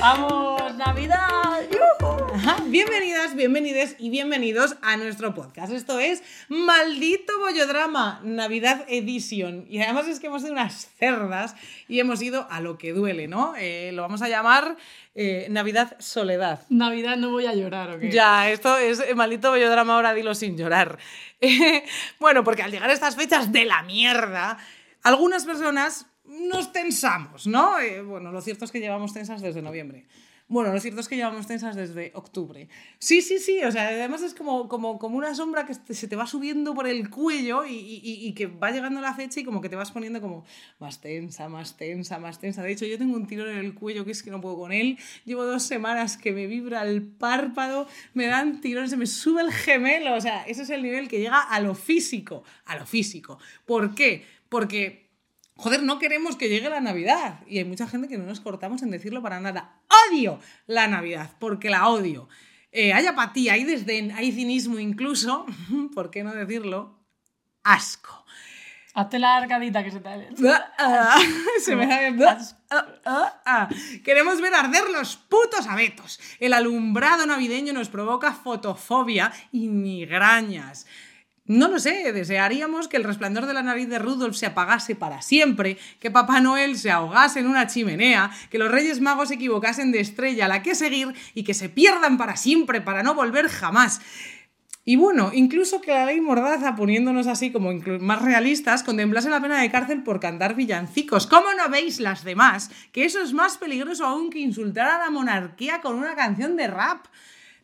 Vamos. Bienvenidas, bienvenides y bienvenidos a nuestro podcast. Esto es Maldito Bollodrama, Navidad Edition. Y además es que hemos sido unas cerdas y hemos ido a lo que duele, ¿no? Eh, lo vamos a llamar eh, Navidad Soledad. Navidad no voy a llorar, ¿o qué? Ya, esto es eh, maldito bollodrama, ahora dilo sin llorar. Bueno, porque al llegar a estas fechas de la mierda, algunas personas nos tensamos, ¿no? Eh, bueno, lo cierto es que llevamos tensas desde noviembre. Bueno, lo cierto es que llevamos tensas desde octubre. Sí, sí, sí, o sea, además es como, como, como una sombra que se te va subiendo por el cuello y, y- y- que va llegando la fecha y como que te vas poniendo como más tensa, más tensa, más tensa. De hecho, yo tengo un tirón en el cuello que es que no puedo con él. Llevo dos semanas que me vibra el párpado, me dan tirones, se me sube el gemelo. O sea, ese es el nivel que llega a lo físico, a lo físico. ¿Por qué? Porque Joder, no queremos que llegue la Navidad. Y hay mucha gente que no nos cortamos en decirlo para nada. Odio la Navidad, porque la odio. Eh, hay apatía, hay desdén, hay cinismo incluso, ¿por qué no decirlo? Asco. Hazte la arcadita que se te... Se me da... Ah, ah, ah. Queremos ver arder los putos abetos. El alumbrado navideño nos provoca fotofobia y migrañas. No lo sé, desearíamos que el resplandor de la nariz de Rudolf se apagase para siempre, que Papá Noel se ahogase en una chimenea, que los Reyes Magos se equivocasen de estrella a la que seguir y que se pierdan para siempre, para no volver jamás. Y bueno, incluso que la ley Mordaza, poniéndonos así como más realistas, contemplase la pena de cárcel por cantar villancicos. ¿Cómo no veis las demás? Que eso es más peligroso aún que insultar a la monarquía con una canción de rap.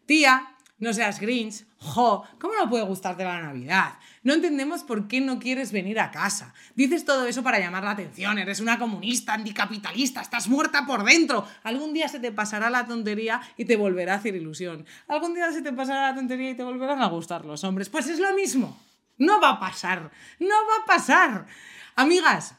Tía, no seas Grinch. Jo, ¿cómo no puede gustarte la Navidad? No entendemos por qué no quieres venir a casa. Dices todo eso para llamar la atención. Eres una comunista, anticapitalista, estás muerta por dentro. Algún día se te pasará la tontería y te volverá a hacer ilusión. Algún día se te pasará la tontería y te volverán a gustar los hombres. Pues es lo mismo. No va a pasar. No va a pasar. Amigas,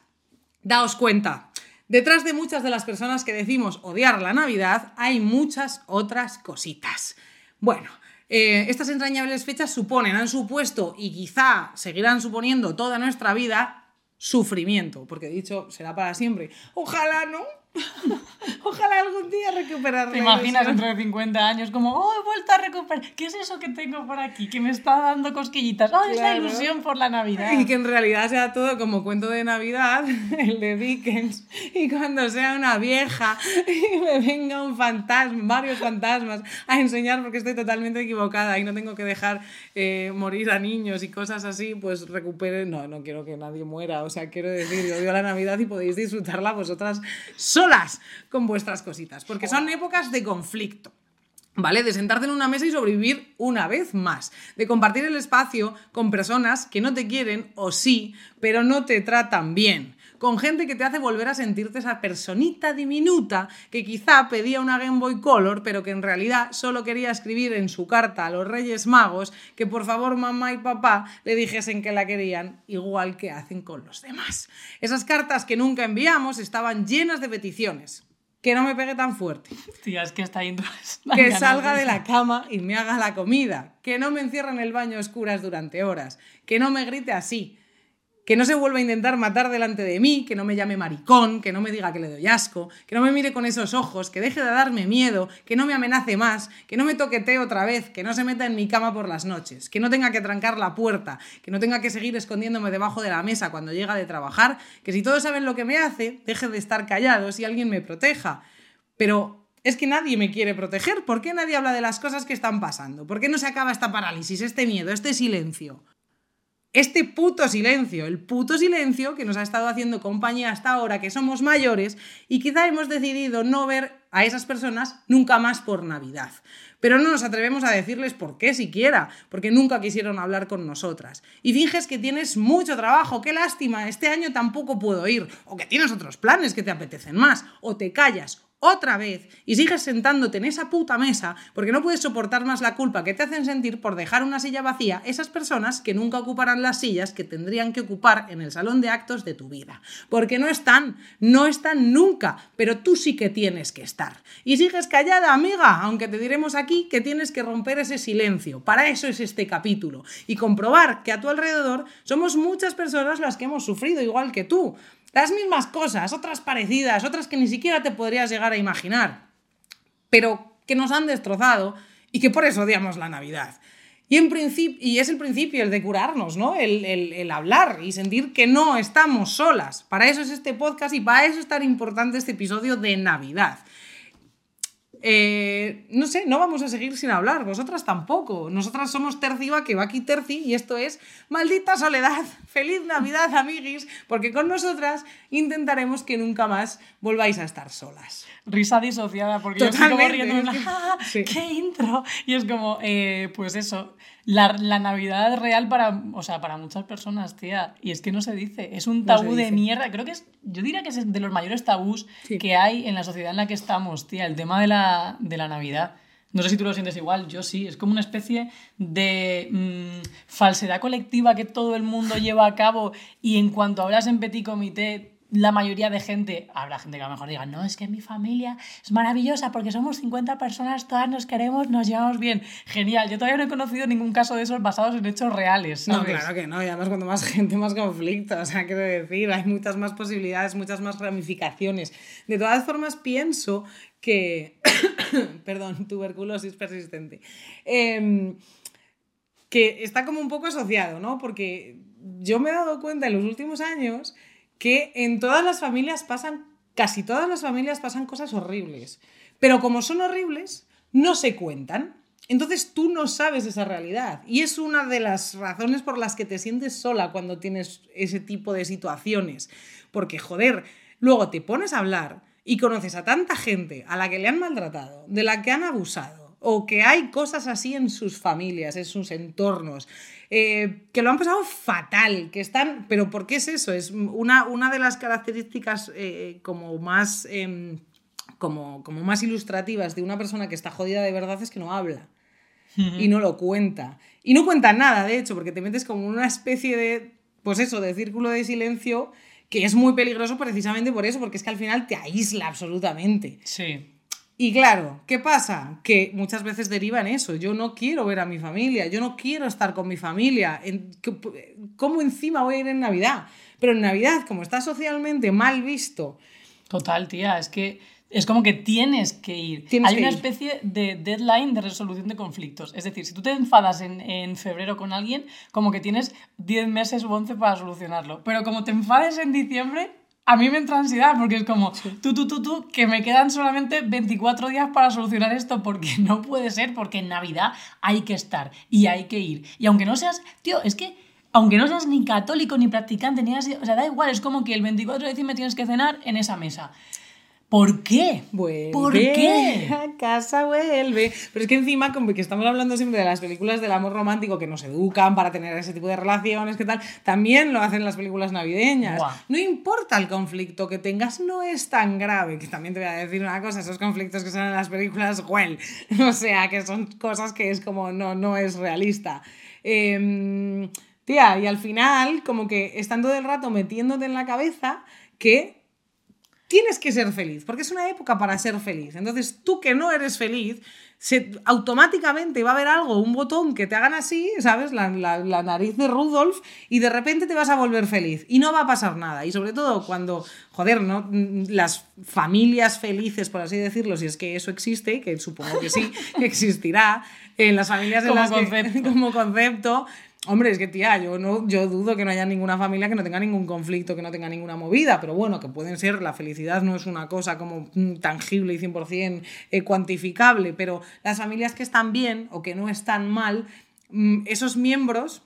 Daos cuenta, detrás de muchas de las personas que decimos odiar la Navidad hay muchas otras cositas. Bueno, eh, estas entrañables fechas suponen, han supuesto y quizá seguirán suponiendo toda nuestra vida sufrimiento, porque dicho será para siempre. Ojalá no. Ojalá algún día recuperar ¿Te imaginas ilusión. dentro de 50 años como, oh, he vuelto a recuperar? ¿Qué es eso que tengo por aquí? Que me está dando cosquillitas. Oh, es la Claro. ilusión por la Navidad. Y que en realidad sea todo como cuento de Navidad, el de Dickens, y cuando sea una vieja y me venga un fantasma, varios fantasmas a enseñar porque estoy totalmente equivocada y no tengo que dejar eh, morir a niños y cosas así, pues recupere. No, no quiero que nadie muera, o sea, quiero decir, yo odio la Navidad y podéis disfrutarla vosotras solas con vuestras cositas, porque son épocas de conflicto. ¿Vale? De sentarte en una mesa y sobrevivir una vez más. De compartir el espacio con personas que no te quieren o sí, pero no te tratan bien. Con gente que te hace volver a sentirte esa personita diminuta que quizá pedía una Game Boy Color, pero que en realidad solo quería escribir en su carta a los Reyes Magos que por favor mamá y papá le dijesen que la querían igual que hacen con los demás. Esas cartas que nunca enviamos estaban llenas de peticiones. Que no me pegue tan fuerte Tía, es que está yendo. que salga de la cama y me haga la comida, que no me encierre en el baño a oscuras durante horas, que no me grite así, que no se vuelva a intentar matar delante de mí, que no me llame maricón, que no me diga que le doy asco, que no me mire con esos ojos, que deje de darme miedo, que no me amenace más, que no me toquetee otra vez, que no se meta en mi cama por las noches, que no tenga que trancar la puerta, que no tenga que seguir escondiéndome debajo de la mesa cuando llega de trabajar, que si todos saben lo que me hace, deje de estar callados y alguien me proteja. Pero es que nadie me quiere proteger. ¿Por qué nadie habla de las cosas que están pasando? ¿Por qué no se acaba esta parálisis, este miedo, este silencio? Este puto silencio, el puto silencio que nos ha estado haciendo compañía hasta ahora que somos mayores y quizá hemos decidido no ver a esas personas nunca más por Navidad. Pero no nos atrevemos a decirles por qué siquiera, porque nunca quisieron hablar con nosotras. Y finges que tienes mucho trabajo, qué lástima, este año tampoco puedo ir, o que tienes otros planes que te apetecen más, o te callas, otra vez y sigues sentándote en esa puta mesa porque no puedes soportar más la culpa que te hacen sentir por dejar una silla vacía esas personas que nunca ocuparán las sillas que tendrían que ocupar en el salón de actos de tu vida. Porque no están, no están nunca, pero tú sí que tienes que estar. Y sigues callada, amiga, aunque te diremos aquí que tienes que romper ese silencio. Para eso es este capítulo. Y comprobar que a tu alrededor somos muchas personas las que hemos sufrido igual que tú. Las mismas cosas, otras parecidas, otras que ni siquiera te podrías llegar a imaginar, pero que nos han destrozado y que por eso odiamos la Navidad. Y, en y es el principio, el de curarnos, ¿no? El, el, hablar y sentir que no estamos solas. Para eso es este podcast y para eso es tan importante este episodio de Navidad. Eh, no sé, no vamos a seguir sin hablar, vosotras tampoco. Nosotras somos Terci que va aquí Terci y esto es Maldita Soledad. Feliz Navidad, amiguis, porque con nosotras intentaremos que nunca más volváis a estar solas. Risa disociada, porque yo estoy como riendo, ¡Ah, ¡qué intro! Y es como, eh, pues eso, la, la, Navidad real para, o sea, para muchas personas, tía. Y es que no se dice, es un tabú de mierda. Creo que es, yo diría que es de los mayores tabús que hay en la sociedad en la que estamos, tía, el tema de la, de la Navidad. No sé si tú lo sientes igual, yo sí. Es como una especie de mm, falsedad colectiva que todo el mundo lleva a cabo y en cuanto hablas en petit comité la mayoría de gente, habrá gente que a lo mejor diga, no, es que mi familia es maravillosa porque somos 50 personas, todas nos queremos, nos llevamos bien. Genial, yo todavía no he conocido ningún caso de esos basados en hechos reales. No, claro que no, y además cuando más gente, más conflicto, o sea, quiero decir, hay muchas más posibilidades, muchas más ramificaciones. De todas formas, pienso que, perdón, tuberculosis persistente, em, que está como un poco asociado, ¿no? Porque yo me he dado cuenta en los últimos años que en todas las familias pasan, casi todas las familias pasan cosas horribles. Pero como son horribles, no se cuentan. Entonces tú no sabes esa realidad. Y es una de las razones por las que te sientes sola cuando tienes ese tipo de situaciones. Porque, joder, luego te pones a hablar y conoces a tanta gente a la que le han maltratado, de la que han abusado, o que hay cosas así en sus familias, en sus entornos, eh, que lo han pasado fatal, que están... Pero ¿por qué es eso? Es una, una de las características eh, como más... Em, como, como más ilustrativas de una persona que está jodida de verdad es que no habla y no lo cuenta. Y no cuenta nada, de hecho, porque te metes como una especie de, pues eso, de círculo de silencio que es muy peligroso precisamente por eso, porque es que al final te aísla absolutamente. Sí. Y claro, ¿qué pasa? Que muchas veces deriva en eso. Yo no quiero ver a mi familia, yo no quiero estar con mi familia. ¿Cómo encima voy a ir en Navidad? Pero en Navidad, como está socialmente mal visto. Total, tía, es que es como que tienes que ir. Hay una especie de deadline de resolución de conflictos. Es decir, si tú te enfadas en, en febrero con alguien, como que tienes 10 meses u 11 para solucionarlo. Pero como te enfades en diciembre, a mí me entra ansiedad porque es como, tú, tú, tú, tú, que me quedan solamente 24 días para solucionar esto porque no puede ser, porque en Navidad hay que estar y hay que ir. Y aunque no seas, tío, es que aunque no seas ni católico ni practicante ni así, o sea, da igual, es como que el 24 de diciembre tienes que cenar en esa mesa. ¿Por qué? Vuelve ¿Por qué? A casa vuelve. Pero es que encima, como que estamos hablando siempre de las películas del amor romántico que nos educan para tener ese tipo de relaciones, ¿qué tal? También lo hacen las películas navideñas. No importa el conflicto que tengas, no es tan grave. Que también te voy a decir una cosa, esos conflictos que salen en las películas, well, o sea, que son cosas que es como, no, no es realista. Em, tía, y al final, como que están todo el rato metiéndote en la cabeza que tienes que ser feliz, porque es una época para ser feliz. Entonces, tú que no eres feliz, se, automáticamente va a haber algo, un botón que te hagan así, ¿sabes? La, la, nariz de Rudolf, y de repente te vas a volver feliz. Y no va a pasar nada. Y sobre todo cuando, joder, ¿no? Las familias felices, por así decirlo, si es que eso existe, que supongo que sí, que existirá, en las familias en las que, como concepto, Hombre, es que tía, yo, no, yo dudo que no haya ninguna familia que no tenga ningún conflicto, que no tenga ninguna movida, pero bueno, que pueden ser, la felicidad no es una cosa como mm, tangible y 100% eh, cuantificable, pero las familias que están bien o que no están mal, mm, esos miembros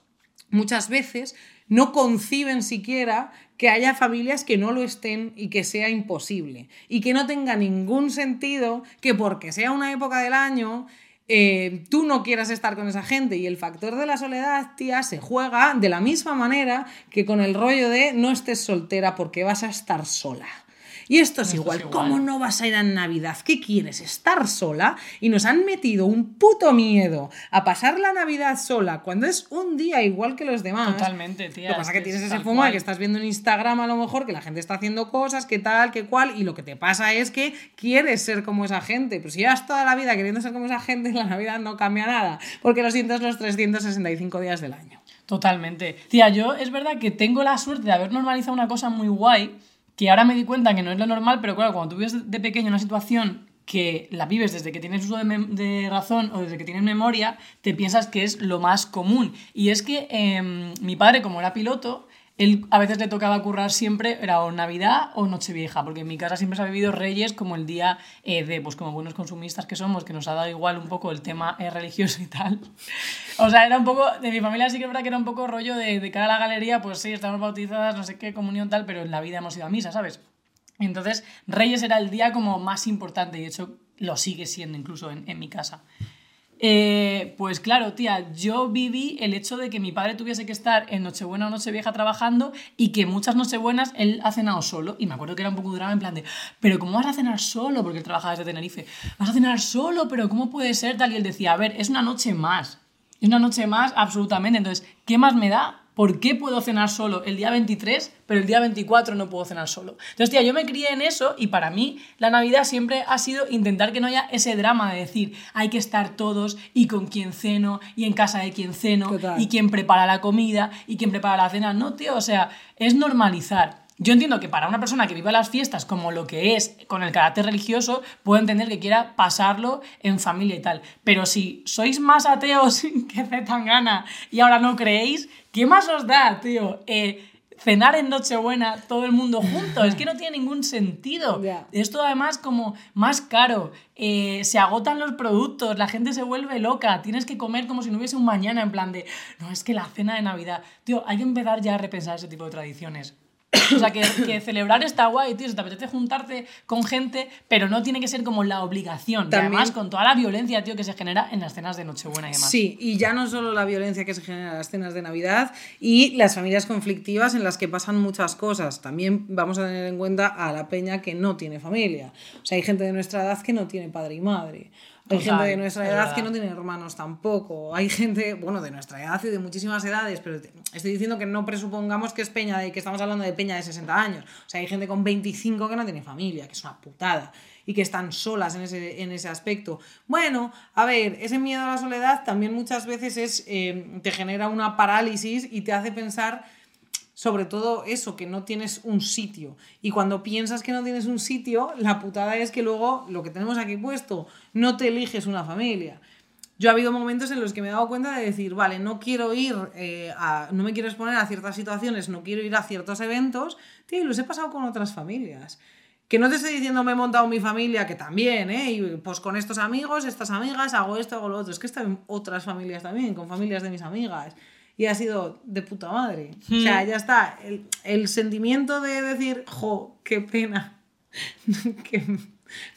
muchas veces no conciben siquiera que haya familias que no lo estén y que sea imposible. Y que no tenga ningún sentido que porque sea una época del año eh, tú no quieras estar con esa gente y el factor de la soledad, tía, se juega de la misma manera que con el rollo de no estés soltera porque vas a estar sola. Y esto es, igual. ¿Cómo no vas a ir a Navidad? ¿Qué quieres? ¿Estar sola? Y nos han metido un puto miedo a pasar la Navidad sola cuando es un día igual que los demás. Totalmente, tía. Lo que pasa es que es tienes ese cual. que estás viendo en Instagram a lo mejor que la gente está haciendo cosas, que tal, que cual, y lo que te pasa es que quieres ser como esa gente. Pero si llevas toda la vida queriendo ser como esa gente, la Navidad no cambia nada, porque lo sientes los 365 días del año. Totalmente. Tía, yo es verdad que tengo la suerte de haber normalizado una cosa muy guay, que ahora me di cuenta que no es lo normal, pero claro, cuando tú vives de pequeño una situación que la vives desde que tienes uso de, razón o desde que tienes memoria, te piensas que es lo más común. Y es que em, mi padre, como era piloto, él a veces le tocaba currar siempre, era o Navidad o Nochevieja, porque en mi casa siempre se ha vivido Reyes como el día eh, de, pues como buenos consumistas que somos, que nos ha dado igual un poco el tema eh, religioso y tal. O sea, era un poco, de mi familia sí que es verdad que era un poco rollo de, de cara a la galería, pues sí, estamos bautizadas, no sé qué, comunión tal, pero en la vida hemos ido a misa, ¿sabes? Entonces, Reyes era el día como más importante y de hecho lo sigue siendo incluso en, en mi casa. Eh, pues claro, tía, yo viví el hecho de que mi padre tuviese que estar en Nochebuena o Nochevieja trabajando y que muchas Nochebuenas él ha cenado solo. Y me acuerdo que era un poco drama en plan de, pero ¿cómo vas a cenar solo? Porque él trabajaba desde Tenerife. ¿Vas a cenar solo? ¿Pero cómo puede ser tal? Y él decía, a ver, es una noche más. Es una noche más, absolutamente. Entonces, ¿qué más me da? ¿Por qué puedo cenar solo el día 23, pero el día 24 no puedo cenar solo? Entonces, tía, yo me crié en eso y para mí la Navidad siempre ha sido intentar que no haya ese drama de decir hay que estar todos y con quién ceno y en casa de quién ceno Total. y quién prepara la comida y quién prepara la cena. No, tío, o sea, es normalizar. Yo entiendo que para una persona que vive las fiestas como lo que es, con el carácter religioso, puedo entender que quiera pasarlo en familia y tal. Pero si sois más ateos que Zetangana y ahora no creéis, ¿qué más os da, tío? Eh, cenar en Nochebuena todo el mundo junto, es que no tiene ningún sentido. Ya. Esto además como más caro, eh, se agotan los productos, la gente se vuelve loca, tienes que comer como si no hubiese un mañana en plan de, no, es que la cena de Navidad, tío, hay que empezar ya a repensar ese tipo de tradiciones. O sea, que, que celebrar está guay, tío, si te apetece juntarte con gente, pero no tiene que ser como la obligación. Y También- además con toda la violencia, tío, que se genera en las cenas de Nochebuena y demás. Sí, y ya no solo la violencia que se genera en las cenas de Navidad y las familias conflictivas en las que pasan muchas cosas. También vamos a tener en cuenta a la peña que no tiene familia. O sea, hay gente de nuestra edad que no tiene padre y madre. Hay Total, gente de nuestra es edad verdad. que no tiene hermanos tampoco. Hay gente, bueno, de nuestra edad y de muchísimas edades, pero estoy diciendo que no presupongamos que es peña de que estamos hablando de peña de 60 años. O sea, hay gente con 25 que no tiene familia, que es una putada y que están solas en ese, en ese aspecto. Bueno, a ver, ese miedo a la soledad también muchas veces es, eh, te genera una parálisis y te hace pensar sobre todo eso, que no tienes un sitio. Y cuando piensas que no tienes un sitio, la putada es que luego, lo que tenemos aquí puesto, no te eliges una familia. Yo ha habido momentos en los que me he dado cuenta de decir, vale, no quiero ir a, no me quiero exponer a ciertas situaciones, no quiero ir a ciertos eventos, tío, y los he pasado con otras familias. Que no te estoy diciendo me he montado mi familia, que también, ¿eh? Y pues con estos amigos, estas amigas, hago esto, hago lo otro. Es que están otras familias también, con familias de mis amigas. Y ha sido de puta madre. O sea, ya está. El, el sentimiento de decir, jo, qué pena. que,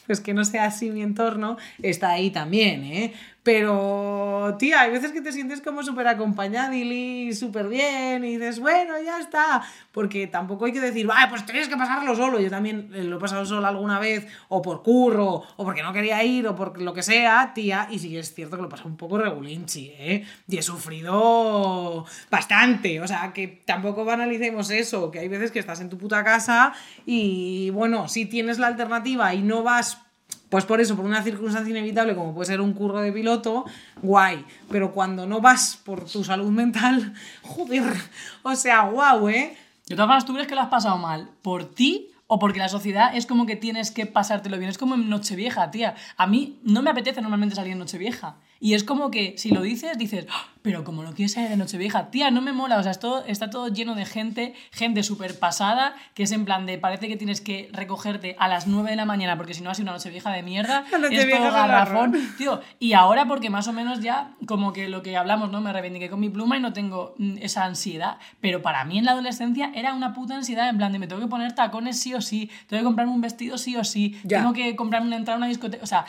pues que no sea así mi entorno, está ahí también, ¿eh? Pero, tía, hay veces que te sientes como súper acompañada y súper bien y dices, bueno, ya está. Porque tampoco hay que decir, vaya, pues tienes que pasarlo solo. Yo también eh, lo he pasado solo alguna vez, o por curro, o porque no quería ir, o por lo que sea, tía. Y sí que es cierto que lo pasé un poco regulinchi, ¿eh? Y he sufrido bastante. O sea, que tampoco banalicemos eso, que hay veces que estás en tu puta casa y, bueno, si tienes la alternativa y no vas pues por eso, por una circunstancia inevitable como puede ser un curro de piloto, guay. Pero cuando no vas por tu salud mental, joder, o sea, guau, ¿eh? De todas formas, ¿tú crees que lo has pasado mal? ¿Por ti o porque la sociedad es como que tienes que pasártelo bien? Es como en Nochevieja, tía. A mí no me apetece normalmente salir en Nochevieja. Y es como que si lo dices, dices, "Ah, pero como no quieres salir de Nochevieja, tía, no me mola. O sea, es todo- está todo lleno de gente, gente súper pasada, que es en plan de, parece que tienes que recogerte a las 9 de la mañana porque si no ha sido una Nochevieja de mierda. La es todo garrafón. Tío, y ahora porque más o menos ya, como que lo que hablamos, ¿no? Me reivindiqué con mi pluma y no tengo mm, esa ansiedad. Pero para mí en la adolescencia era una puta ansiedad, en plan de me tengo que poner tacones sí o sí, tengo que comprarme un vestido sí o sí, Ya. tengo que comprarme una entrada a una discoteca. O sea,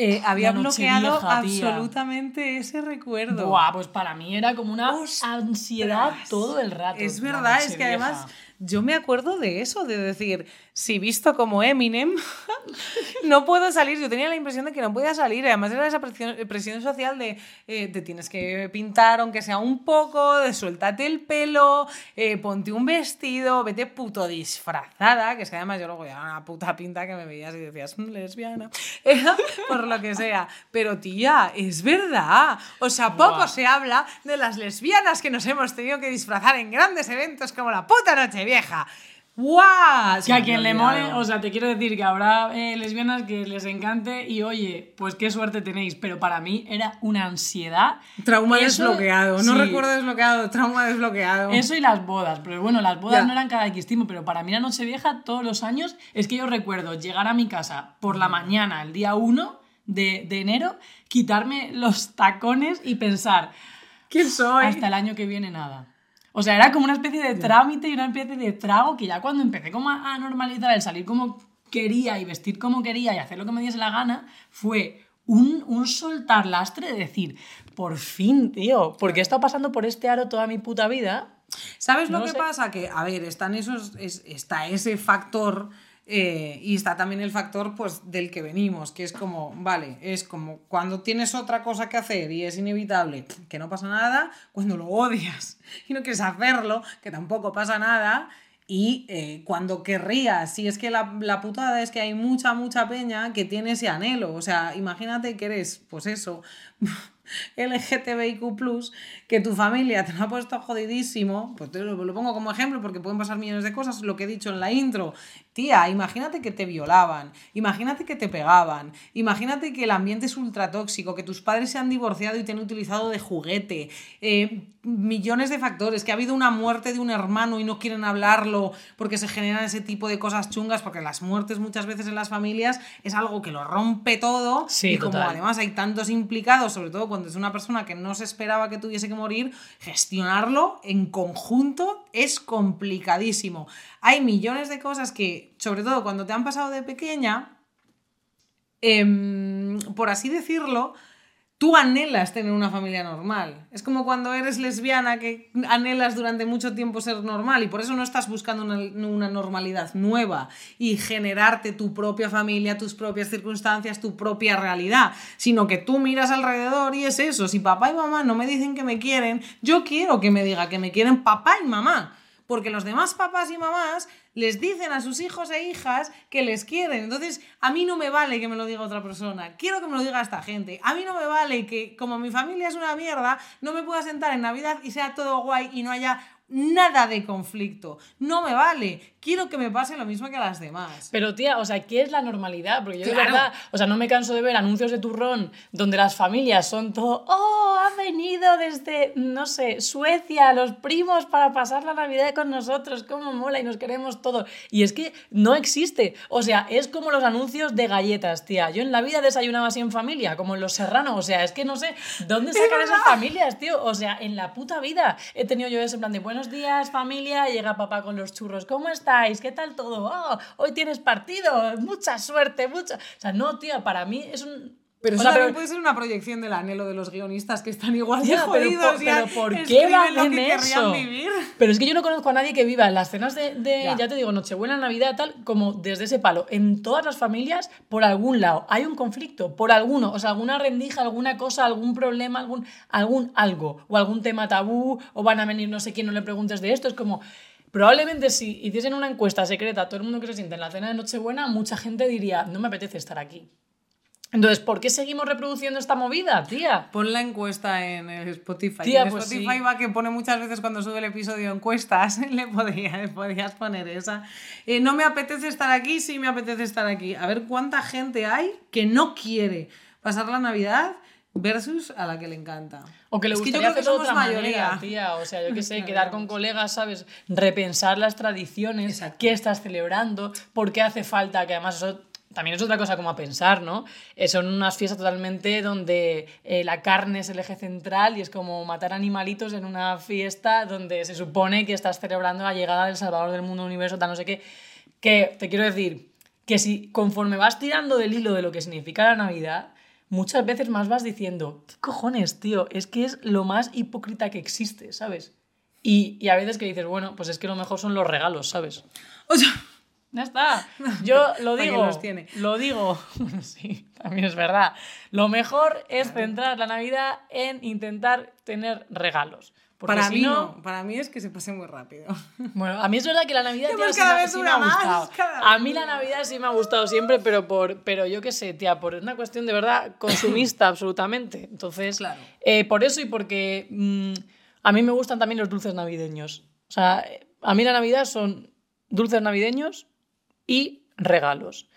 Eh, había bloqueado absolutamente ese recuerdo. buah, pues para mí era como una Ostras. ansiedad todo el rato. Es verdad, es que además yo me acuerdo de eso, de decir, si visto como Eminem, no puedo salir. Yo tenía la impresión de que no podía salir. Además era esa presión, social de eh, te tienes que pintar, aunque sea un poco, de suéltate el pelo, eh, ponte un vestido, vete puto disfrazada, que es que además yo luego ya una puta pinta que me veías y decías, mm, lesbiana, por lo que sea. Pero tía, es verdad. O sea, poco se habla de las lesbianas que nos hemos tenido que disfrazar en grandes eventos como la puta Nochevieja. ¡Guau! Que a quien le mole, o sea, te quiero decir que habrá eh, lesbianas que les encante y oye, pues qué suerte tenéis, pero para mí era una ansiedad. Trauma desbloqueado, no recuerdo desbloqueado, trauma desbloqueado. Eso y las bodas, pero bueno, las bodas no eran cada X pero para mí la Nochevieja todos los años es que yo recuerdo llegar a mi casa por la mañana, el día 1 de, de enero, quitarme los tacones y pensar, ¿quién soy? Hasta el año que viene nada. O sea, era como una especie de trámite y una especie de trago que ya cuando empecé como a normalizar el salir como quería y vestir como quería y hacer lo que me diese la gana, fue un, un soltar lastre de decir, por fin, tío, porque he estado pasando por este aro toda mi puta vida. ¿Sabes lo que pasa? Que, a ver, están esos, está ese factor eh, y está también el factor pues, del que venimos, que es como, vale, es como cuando tienes otra cosa que hacer y es inevitable que no pasa nada, cuando lo odias y no quieres hacerlo, que tampoco pasa nada, y eh, cuando querrías, si es que la, la, putada es que hay mucha, mucha peña que tiene ese anhelo, o sea, imagínate que eres, pues eso, LGTBIQ, que tu familia te lo ha puesto jodidísimo, pues te lo, lo, pongo como ejemplo porque pueden pasar millones de cosas, lo que he dicho en la intro. Tía, imagínate que te violaban, imagínate que te pegaban, imagínate que el ambiente es ultra tóxico, que tus padres se han divorciado y te han utilizado de juguete, eh, millones de factores, que ha habido una muerte de un hermano y no quieren hablarlo porque se generan ese tipo de cosas chungas, porque las muertes muchas veces en las familias es algo que lo rompe todo y como además hay tantos implicados, sobre todo cuando es una persona que no se esperaba que tuviese que morir, gestionarlo en conjunto es complicadísimo. Hay millones de cosas que, sobre todo cuando te han pasado de pequeña, em, por así decirlo, tú anhelas tener una familia normal. Es como cuando eres lesbiana que anhelas durante mucho tiempo ser normal y por eso no estás buscando una, una, normalidad nueva y generarte tu propia familia, tus propias circunstancias, tu propia realidad, sino que tú miras alrededor y es eso. Si papá y mamá no me dicen que me quieren, yo quiero que me diga que me quieren papá y mamá porque los demás papás y mamás les dicen a sus hijos e hijas que les quieren. Entonces, a mí no me vale que me lo diga otra persona, quiero que me lo diga esta gente. A mí no me vale que, como mi familia es una mierda, no me pueda sentar en Navidad y sea todo guay y no haya nada de conflicto. No me vale. Quiero que me pase lo mismo que a las demás. Pero tía, o sea, ¿qué es la normalidad? Porque yo de verdad, o sea, no me canso de ver anuncios de turrón donde las familias son todo, oh, ha venido desde, no sé, Suecia, los primos para pasar la Navidad con nosotros, cómo mola y nos queremos todos. Y es que no existe. O sea, es como los anuncios de galletas, tía. Yo en la vida desayunaba así en familia, como en Los Serranos. O sea, es que no sé, ¿dónde sacan esas familias, tío? O sea, en la puta vida he tenido yo ese plan de, bueno, buenos días familia, llega papá con los churros, ¿cómo estáis? ¿Qué tal todo? Oh, hoy tienes partido, mucha suerte, mucha... O sea, no, tío, para mí es un pero eso también puede ser una proyección del anhelo de los guionistas que están igual de jodidos. Pero, ¿por qué van eso? Pero es que yo no conozco a nadie que viva en las cenas de, ya. te digo, Nochebuena, Navidad, tal, como desde ese palo. En todas las familias, por algún lado, hay un conflicto, por alguno. O sea, alguna rendija, alguna cosa, algún problema, algún, algún algo. O algún tema tabú, o van a venir no sé quién, no le preguntes de esto. Es como... Probablemente si hiciesen una encuesta secreta a todo el mundo que se siente en la cena de Nochebuena, mucha gente diría, no me apetece estar aquí. Entonces, ¿por qué seguimos reproduciendo esta movida, tía? Pon la encuesta en Spotify. Tía, en pues Spotify va que pone muchas veces cuando sube el episodio encuestas, le, podías poner esa. Eh, no me apetece estar aquí, sí me apetece estar aquí. A ver cuánta gente hay que no quiere pasar la Navidad versus a la que le encanta. O que le gustaría hacerlo de otra mayoría. tía. O sea, yo qué sé, quedar con colegas, ¿sabes? Repensar las tradiciones, qué estás celebrando, por qué hace falta, que además eso también es otra cosa como a pensar, ¿no? Eh, son unas fiestas totalmente donde eh, la carne es el eje central y es como matar animalitos en una fiesta donde se supone que estás celebrando la llegada del Salvador del mundo, universo, tal, no sé qué. Que te quiero decir que si conforme vas tirando del hilo de lo que significa la Navidad, muchas veces más vas diciendo, ¿qué cojones, tío? Es que es lo más hipócrita que existe, ¿sabes? Y, a veces que dices, bueno, pues es que lo mejor son los regalos, ¿sabes? O sea, Ya está. Yo lo ¿Para qué digo. los tiene? Lo digo. sí, también es verdad. Lo mejor es centrar la Navidad en intentar tener regalos. Porque Para si mí no, no, para mí es que se pase muy rápido. Bueno, a mí es verdad que la Navidad tío, sí cada me- vez sí me ha más, gustado. cada A mí la Navidad sí me ha gustado siempre, pero por pero yo qué sé, tía, por una cuestión de verdad consumista absolutamente. Entonces, Claro. eh, por eso y porque mm, a mí me gustan también los dulces navideños. O sea, a mí la Navidad son dulces navideños y regalos.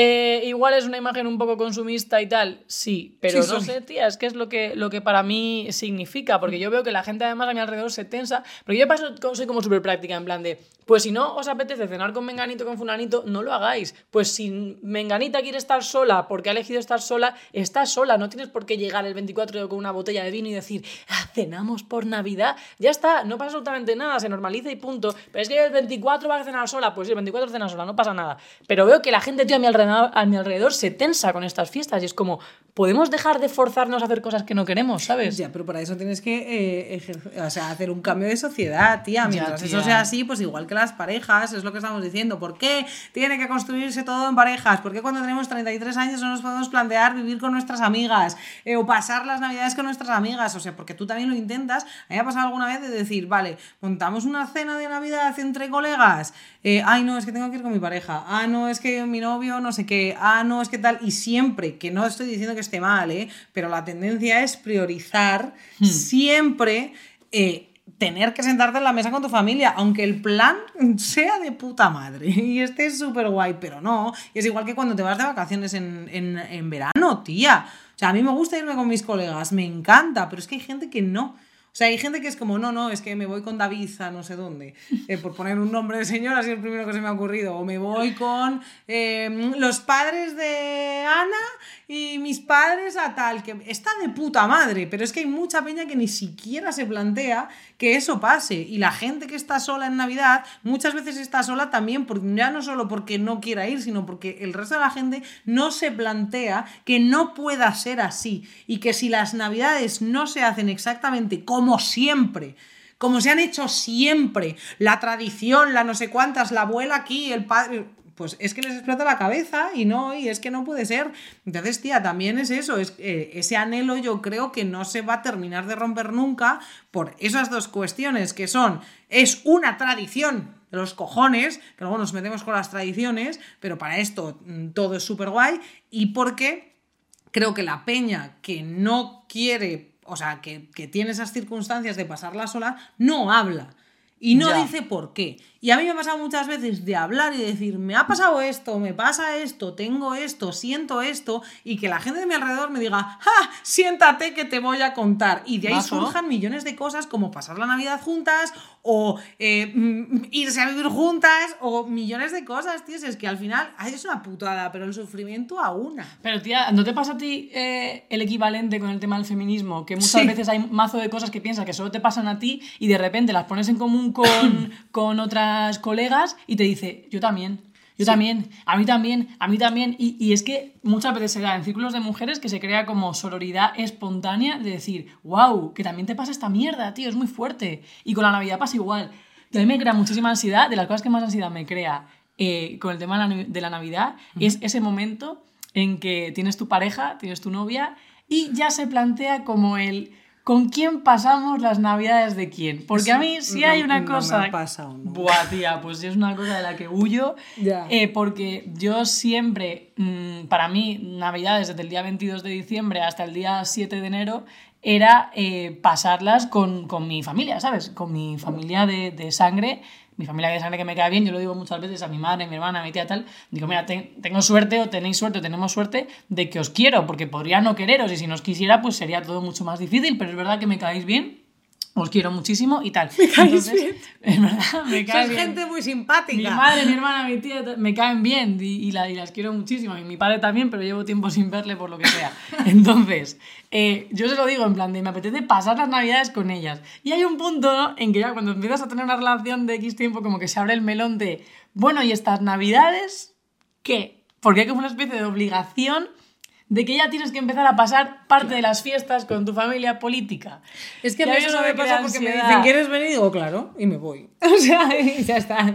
Eh, igual es una imagen un poco consumista y tal, sí, pero Sí, no soy. sé, tía, es que es lo que, lo que para mí significa, porque yo veo que la gente además a mi alrededor se tensa, pero yo paso, soy como súper práctica, en plan de, pues si no os apetece cenar con Menganito, con Fulanito, no lo hagáis, pues si Menganita quiere estar sola porque ha elegido estar sola, está sola, no tienes por qué llegar el 24 con una botella de vino y decir, "Ah, cenamos por Navidad, ya está, no pasa absolutamente nada, se normaliza y punto, pero es que el 24 va a cenar sola, pues sí, el 24 cena sola, no pasa nada, pero veo que la gente, tío, a mi alrededor, a mi alrededor se tensa con estas fiestas y es como, podemos dejar de forzarnos a hacer cosas que no queremos, ¿sabes? Ya, pero para eso tienes que eh, o sea, hacer un cambio de sociedad, tía. Ya, Mientras tía. eso sea así, pues igual que las parejas, es lo que estamos diciendo. ¿Por qué tiene que construirse todo en parejas? ¿Por qué cuando tenemos 33 años no nos podemos plantear vivir con nuestras amigas eh, o pasar las navidades con nuestras amigas? O sea, porque tú también lo intentas. A mí me ha pasado alguna vez de decir, vale, montamos una cena de Navidad entre colegas. Eh, ay, no, es que tengo que ir con mi pareja. Ah, no, es que mi novio no sé qué. Ah, no, es que tal. Y siempre, que no estoy diciendo que esté mal, ¿eh? pero la tendencia es priorizar siempre eh, tener que sentarte en la mesa con tu familia, aunque el plan sea de puta madre y esté súper guay, pero no. Y es igual que cuando te vas de vacaciones en, en- en verano, tía. O sea, a mí me gusta irme con mis colegas, me encanta, pero es que hay gente que no. O sea, hay gente que es como, no, no, es que me voy con David a no sé dónde, eh, por poner un nombre de señora, así es el primero que se me ha ocurrido. O me voy con eh, los padres de Ana y mis padres a tal, que está de puta madre, pero es que hay mucha peña que ni siquiera se plantea que eso pase. Y la gente que está sola en Navidad muchas veces está sola también, por, ya no solo porque no quiera ir, sino porque el resto de la gente no se plantea que no pueda ser así y que si las Navidades no se hacen exactamente como siempre, como se han hecho siempre, la tradición, la no sé cuántas, la abuela aquí, el padre, pues es que les explota la cabeza y no, y es que no puede ser. Entonces, tía, también es eso, es, eh, ese anhelo yo creo que no se va a terminar de romper nunca por esas dos cuestiones que son, es una tradición de los cojones, que luego nos metemos con las tradiciones, pero para esto mm, todo es súper guay, y porque creo que la peña que no quiere, o sea, que, que tiene esas circunstancias de pasarla sola, no habla. Y no Ya. dice por qué. Y a mí me ha pasado muchas veces de hablar y decir, me ha pasado esto, me pasa esto, tengo esto, siento esto, y que la gente de mi alrededor me diga, ¡ja! Siéntate que te voy a contar. Y de ahí surjan millones de cosas como pasar la Navidad juntas, o eh, mm, irse a vivir juntas, o millones de cosas, tío. Es que al final ay, es una putada, pero el sufrimiento a una. Pero tía, ¿no te pasa a ti eh, el equivalente con el tema del feminismo? Que muchas Sí. veces hay mazo de cosas que piensas que solo te pasan a ti y de repente las pones en común con, con otras colegas y te dice, yo también. Yo también, a mí también, a mí también. Y, y es que muchas veces se da en círculos de mujeres que se crea como sororidad espontánea de decir, wow, que también te pasa esta mierda, tío, es muy fuerte. Y con la Navidad pasa igual. Mí me crea muchísima ansiedad, de las cosas que más ansiedad me crea eh, con el tema de la, de la Navidad, es ese momento en que tienes tu pareja, tienes tu novia y ya se plantea como el ¿con quién pasamos las navidades de quién? Porque a mí si no- hay una no me cosa... ha pasado nunca. Buah, tía, pues es una cosa de la que huyo. Eh, porque yo siempre, mm, para mí, navidades desde el día 22 de diciembre hasta el día 7 de enero era eh, pasarlas con, con mi familia, ¿sabes? Con mi familia de, de sangre, mi familia de sangre que me cae bien, yo lo digo muchas veces a mi madre, a mi hermana, a mi tía, tal, digo, mira, ten- tengo suerte o tenéis suerte o tenemos suerte de que os quiero, porque podría no quereros y si no os quisiera, pues sería todo mucho más difícil, pero es verdad que me caéis bien. Os quiero muchísimo y tal. Me caéis bien. Es verdad, me caéis Sois bien. gente muy simpática. Mi madre, mi hermana, mi tía me caen bien y, y la- y las quiero muchísimo. Y mi padre también, pero llevo tiempo sin verle por lo que sea. Entonces, eh, yo se lo digo en plan de me apetece pasar las navidades con ellas. Y hay un punto ¿no? en que ya cuando empiezas a tener una relación de X tiempo, como que se abre el melón de, bueno, ¿y estas navidades qué? Porque hay como una especie de obligación de que ya tienes que empezar a pasar parte de las fiestas con tu familia política. Es que a mí eso eso me me pasa porque me ansiedad. dicen, ¿quieres venir? Y digo, claro, y me voy. O sea, y ya está.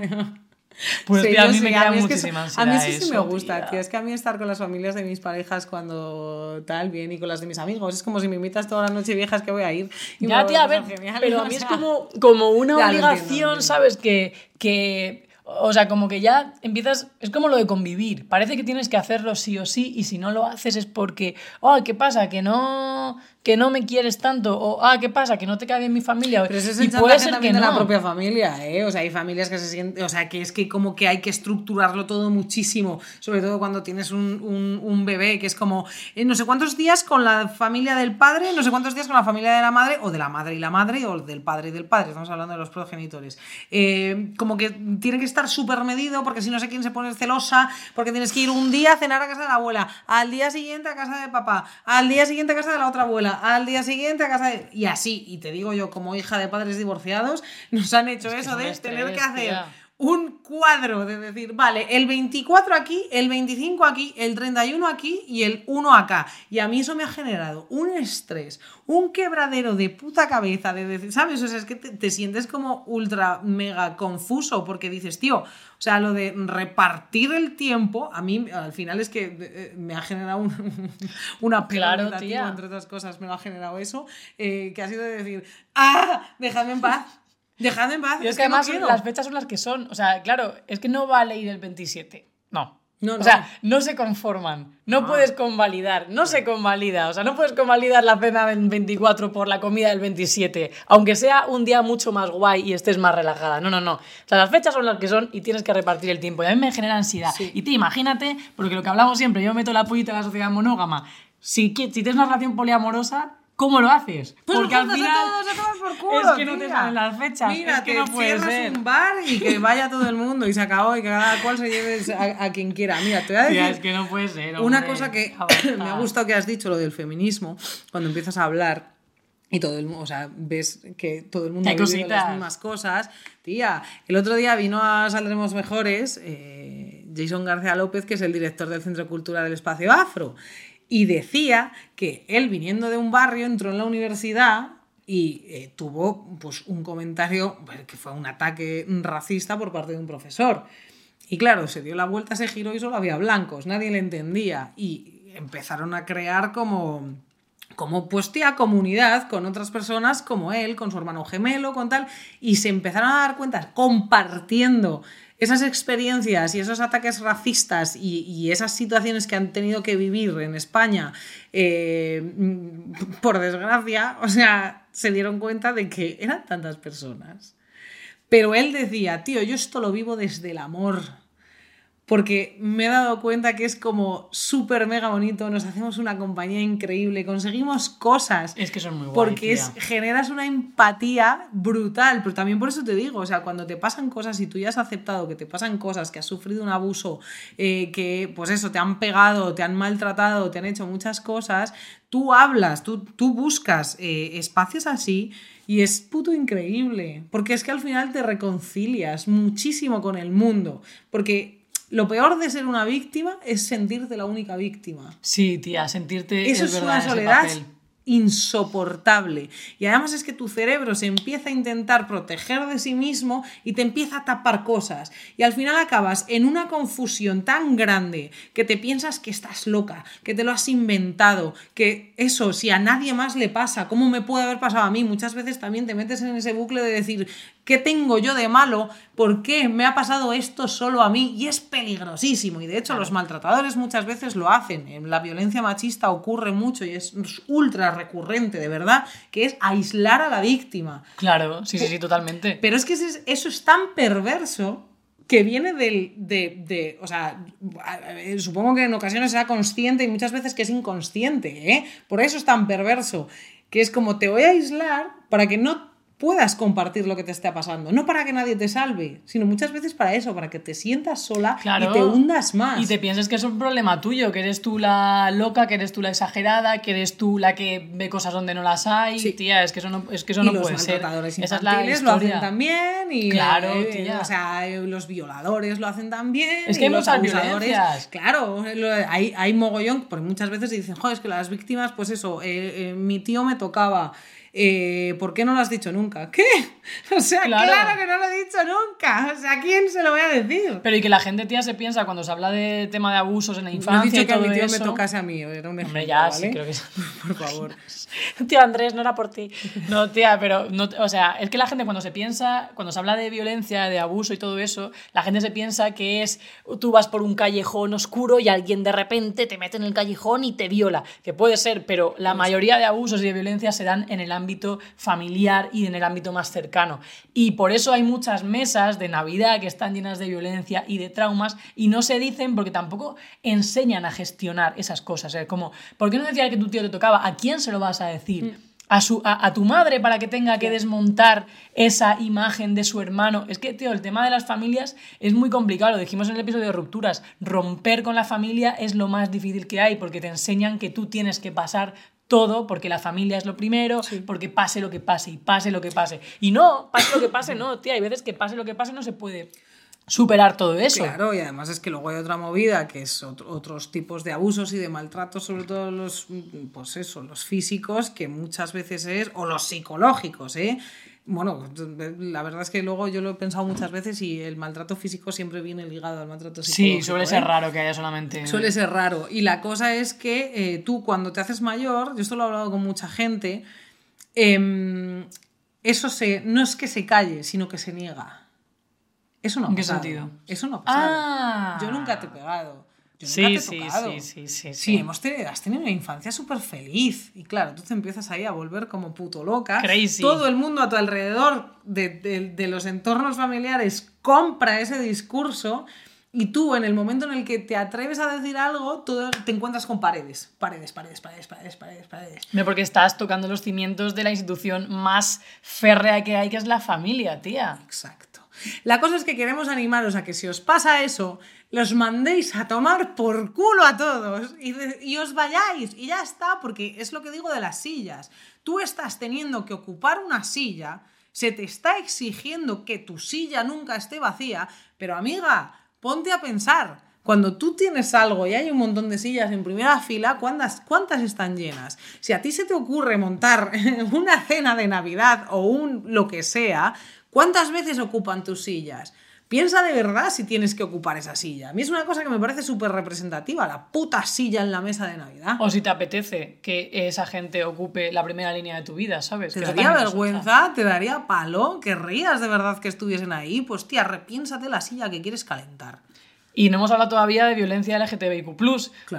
Pues Sí, tío, a mí sí, me queda mí es que muchísima eso- A mí sí, sí me eso, gusta, tía. tío. Es que a mí estar con las familias de mis parejas cuando tal, bien, y con las de mis amigos. Es como si me invitas toda la noche viejas que voy a ir. y me Ya, tía, a ver, genial, pero o a mí es sea. como, como una obligación, entiendo. ¿sabes? Que, que, o sea, como que ya empiezas, es como lo de convivir, parece que tienes que hacerlo sí o sí, y si no lo haces es porque, oh, ¿qué pasa? Que no, que no me quieres tanto, o, ah, ¿qué pasa? Que no te cae bien mi familia. Pero ese es y el puede chantaje ser que también de no. la propia familia, ¿eh? O sea, hay familias que se sienten, o sea, que es que como que hay que estructurarlo todo muchísimo, sobre todo cuando tienes un, un- un bebé, que es como eh, no sé cuántos días con la familia del padre, no sé cuántos días con la familia de la madre, o de la madre y la madre, o del padre y del padre, estamos hablando de los progenitores. Eh, como que tiene que estar súper medido, porque si no sé quién se pone celosa, porque tienes que ir un día a cenar a casa de la abuela, al día siguiente a casa de papá, al día siguiente a casa de la otra abuela, al día siguiente a casa de... Y así, y te digo yo, como hija de padres divorciados, nos han hecho eso de tener que hacer. Un cuadro de decir, vale, el 24 aquí, el 25 aquí, el 31 aquí y el 1 acá. Y a mí eso me ha generado un estrés, un quebradero de puta cabeza, de decir, ¿sabes? O sea, es que te, te sientes como ultra mega confuso porque dices, tío, o sea, lo de repartir el tiempo, a mí al final es que eh, me ha generado un- una Claro, tía. entre otras cosas, me lo ha generado eso, eh, que ha sido de decir, ¡ah! Dejadme en paz. Dejadme en paz. Y es, que además quiero". las fechas son las que son. O sea, claro, es que no vale ir el 27. No. No, O sea, no se conforman. No puedes convalidar. No se convalida. O sea, no puedes convalidar la cena del 24 por la comida del 27. Aunque sea un día mucho más guay y estés más relajada. No, no, no. O sea, las fechas son las que son y tienes que repartir el tiempo. Y a mí me genera ansiedad. Sí. Y te imagínate, porque lo que hablamos siempre, yo meto la pollita en la sociedad monógama. Si, si tienes una relación poliamorosa, ¿cómo lo haces? Pues porque al juntas a final. todos a por culo, es que no te tía. salen las fechas. Mira, es que te no puede cierras ser. un bar y que vaya todo el mundo y se acabó y que cada cual se lleve a, a quien quiera. Mira, te voy a decir Tía, es que no puede ser. una hombre. cosa que me ha gustado que has dicho, lo del feminismo, cuando empiezas a hablar y todo el mundo, o sea, ves que todo el mundo ha vivido las mismas cosas. Tía, el otro día vino a Saldremos Mejores eh, Jason García López, que es el director del Centro Cultural del Espacio Afro, y decía que él, viniendo de un barrio, entró en la universidad y eh, tuvo pues, un comentario bueno, que fue un ataque racista por parte de un profesor. Y claro, se dio la vuelta, se giró y solo había blancos, nadie le entendía. Y empezaron a crear como, como pues tía, comunidad con otras personas como él, con su hermano gemelo, con tal. Y se empezaron a dar cuenta, compartiendo esas experiencias y esos ataques racistas y, y esas situaciones que han tenido que vivir en España, eh, por desgracia, o sea, se dieron cuenta de que eran tantas personas. Pero él decía, tío, yo esto lo vivo desde el amor. Porque me he dado cuenta que es como súper mega bonito, nos hacemos una compañía increíble, conseguimos cosas. Es que son muy guay, Porque es, generas una empatía brutal. Pero también por eso te digo, o sea, cuando te pasan cosas y tú ya has aceptado que te pasan cosas, que has sufrido un abuso, eh, que pues eso, te han pegado, te han maltratado, te han hecho muchas cosas, tú hablas, tú, tú buscas eh, espacios así y es puto increíble. Porque es que al final te reconcilias muchísimo con el mundo. Porque lo peor de ser una víctima es sentirte la única víctima. Sí, tía, sentirte. Eso es, verdad, una soledad insoportable. Y además es que tu cerebro se empieza a intentar proteger de sí mismo y te empieza a tapar cosas. Y al final acabas en una confusión tan grande que te piensas que estás loca, que te lo has inventado, que eso, si a nadie más le pasa, ¿cómo me puede haber pasado a mí? Muchas veces también te metes en ese bucle de decir, ¿qué tengo yo de malo? ¿Por qué me ha pasado esto solo a mí? Y es peligrosísimo. Y de hecho los maltratadores muchas veces lo hacen. En La violencia machista ocurre mucho y es ultra recurrente, de verdad, que es aislar a la víctima. Claro, sí, sí, sí, totalmente. Pero es que eso es tan perverso que viene del, de, de- o sea, supongo que en ocasiones será consciente y muchas veces que es inconsciente, ¿eh? Por eso es tan perverso, que es como te voy a aislar para que no puedas compartir lo que te está pasando, no para que nadie te salve, sino muchas veces para eso, para que te sientas sola Claro. y te hundas más. Y te piensas que es un problema tuyo, que eres tú la loca, que eres tú la exagerada, que eres tú la que ve cosas donde no las hay. Sí. Tía, es que eso no, es que eso y no los puede ser. Esa es la lo hacen también y Claro, eh, tía. o sea eh, los violadores lo hacen también Es que hay los muchas violencias. claro hay, hay mogollón porque muchas veces dicen joder es que las víctimas pues eso eh, eh, mi tío me tocaba eh, ¿por qué no lo has dicho nunca? ¿Qué? O sea, claro. claro. que no lo he dicho nunca. O sea, ¿a quién se lo voy a decir? Pero y que la gente, tía, se piensa cuando se habla de tema de abusos en la infancia. No he dicho que a mi tío me tocase a mí, era un ejemplo, Hombre, ya, sí, creo que sí. Por favor. tío Andrés, no era por ti. No, tía, pero, no, o sea, es que la gente cuando se piensa, cuando se habla de violencia, de abuso y todo eso, la gente se piensa que es tú vas por un callejón oscuro y alguien de repente te mete en el callejón y te viola. Que puede ser, pero la mayoría de abusos y de violencia se dan en el ámbito familiar y en el ámbito más cercano. Y por eso hay muchas mesas de Navidad que están llenas de violencia y de traumas y no se dicen porque tampoco enseñan a gestionar esas cosas. ¿eh? Como, ¿por qué no decía que tu tío te tocaba? ¿A quién se lo vas a decir? Mm. A, su, a, tu madre para que tenga que desmontar esa imagen de su hermano. Es que, tío, el tema de las familias es muy complicado. Lo dijimos en el episodio de rupturas. Romper con la familia es lo más difícil que hay porque te enseñan que tú tienes que pasar todo porque la familia es lo primero, porque pase lo que pase y pase lo que pase. Y no, pase lo que pase, no, tía, hay veces que pase lo que pase no se puede superar todo eso. Claro, y además es que luego hay otra movida que es otros tipos de abusos y de maltratos, sobre todo los, pues eso, los físicos, que muchas veces es, o los psicológicos, ¿eh? Bueno, la verdad es que luego yo lo he pensado muchas veces y el maltrato físico siempre viene ligado al maltrato psicológico. Sí, suele ser ¿eh? raro que haya solamente. Suele ser raro. Y la cosa es que eh, tú cuando te haces mayor, yo esto lo he hablado con mucha gente, em, eso se, no es que se calle, sino que se niega. Eso no ha ¿En qué sentido? Eso no ha pasado. Ah. Yo nunca te he pegado. Yo nunca te he sí, tocado. sí, sí, sí, sí. hemos tenido, has tenido una infancia súper feliz. Y claro, tú te empiezas ahí a volver como puto loca. Crazy. Todo el mundo a tu alrededor de, de, de los entornos familiares compra ese discurso. Y tú, en el momento en el que te atreves a decir algo, todo, te encuentras con paredes. Paredes, paredes, paredes, paredes, paredes, paredes. Porque estás tocando los cimientos de la institución más férrea que hay, que es la familia, tía. Exacto. La cosa es que queremos animaros a que si os pasa eso, los mandéis a tomar por culo a todos y, os vayáis y ya está, porque es lo que digo de las sillas. Tú estás teniendo que ocupar una silla, se te está exigiendo que tu silla nunca esté vacía, pero amiga, ponte a pensar. Cuando tú tienes algo y hay un montón de sillas en primera fila, ¿cuántas, ¿cuántas están llenas? Si a ti se te ocurre montar una cena de Navidad o un lo que sea, ¿Cuántas veces ocupan tus sillas? Piensa de verdad si tienes que ocupar esa silla. A mí es una cosa que me parece súper representativa, la puta silla en la mesa de Navidad. O si te apetece que esa gente ocupe la primera línea de tu vida, ¿sabes? Te daría vergüenza, te daría palo, querrías de verdad que estuviesen ahí. Pues tía, repiénsate la silla que quieres calentar. Y no hemos hablado todavía de violencia LGTBIQ,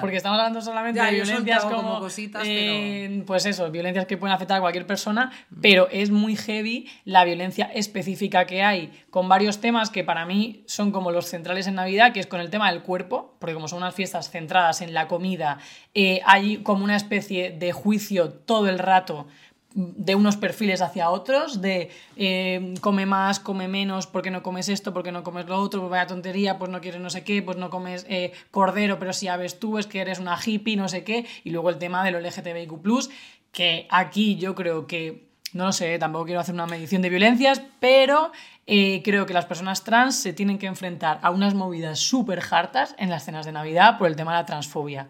porque estamos hablando solamente de violencias como. cositas, eh, Pues eso, violencias que pueden afectar a cualquier persona, pero es muy heavy la violencia específica que hay con varios temas que para mí son como los centrales en Navidad, que es con el tema del cuerpo, porque como son unas fiestas centradas en la comida, eh, hay como una especie de juicio todo el rato de unos perfiles hacia otros, de eh, come más, come menos, porque no comes esto, porque no comes lo otro, pues vaya tontería, pues no quieres no sé qué, pues no comes eh, cordero, pero si ya ves tú, es que eres una hippie, no sé qué, y luego el tema del LGTBIQ, que aquí yo creo que, no lo sé, tampoco quiero hacer una medición de violencias, pero eh, creo que las personas trans se tienen que enfrentar a unas movidas súper hartas en las cenas de Navidad por el tema de la transfobia.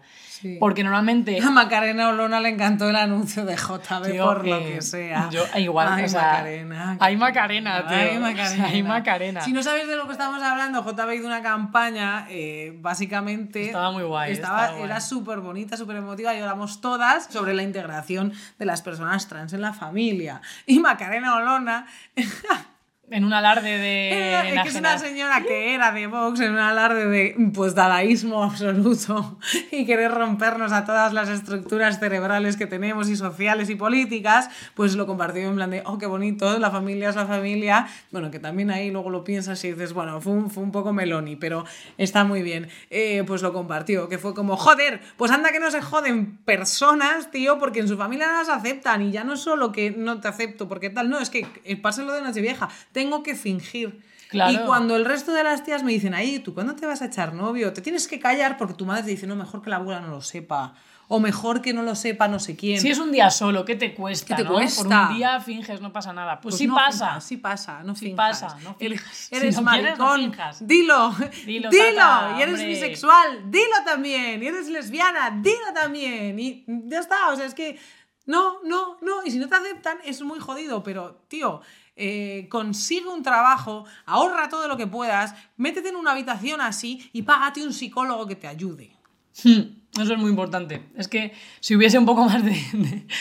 Porque normalmente. A Macarena Olona le encantó el anuncio de JB por lo que sea. Yo, igual, hay Macarena. Hay Macarena, tío. Hay Macarena. hay Macarena. Si no sabéis de lo que estamos hablando, JB hizo una campaña, eh, básicamente. Estaba muy guay. Estaba, Era súper bonita, súper emotiva y hablamos todas sobre la integración de las personas trans en la familia. Y Macarena Olona. En un alarde de. Es que es una señora que era de Vox, en un alarde de pues dadaísmo absoluto y querer rompernos a todas las estructuras cerebrales que tenemos y sociales y políticas, pues lo compartió en plan de, oh, qué bonito, la familia es la familia. Bueno, que también ahí luego lo piensas y dices, bueno, fue un, fue un poco meloni, pero está muy bien. Eh, pues lo compartió, que fue como, joder, pues anda que no se joden personas, tío, porque en su familia no las aceptan y ya no solo que no te acepto porque tal, no, es que eh, pasa lo de Nochevieja tengo que fingir. Y cuando el resto de las tías me dicen, ay, ¿tú cuándo te vas a echar novio? Te tienes que callar porque tu madre te dice, no, mejor que la abuela no lo sepa. O mejor que no lo sepa no sé quién. Si es un día solo, ¿qué te cuesta? ¿Qué te cuesta? Por un día finges, no pasa nada. Pues, pues sí pasa. sí pasa, no sí pasa, no Eres, maricón. dilo. Dilo. dilo. y eres bisexual. Dilo también. Y eres lesbiana. Dilo también. Y ya está. O sea, es que No, no, no. Y si no te aceptan, es muy jodido. Pero, tío, eh, consigue un trabajo, ahorra todo lo que puedas, métete en una habitación así y págate un psicólogo que te ayude. Hmm. Eso es muy importante. Es que si hubiese un poco más de.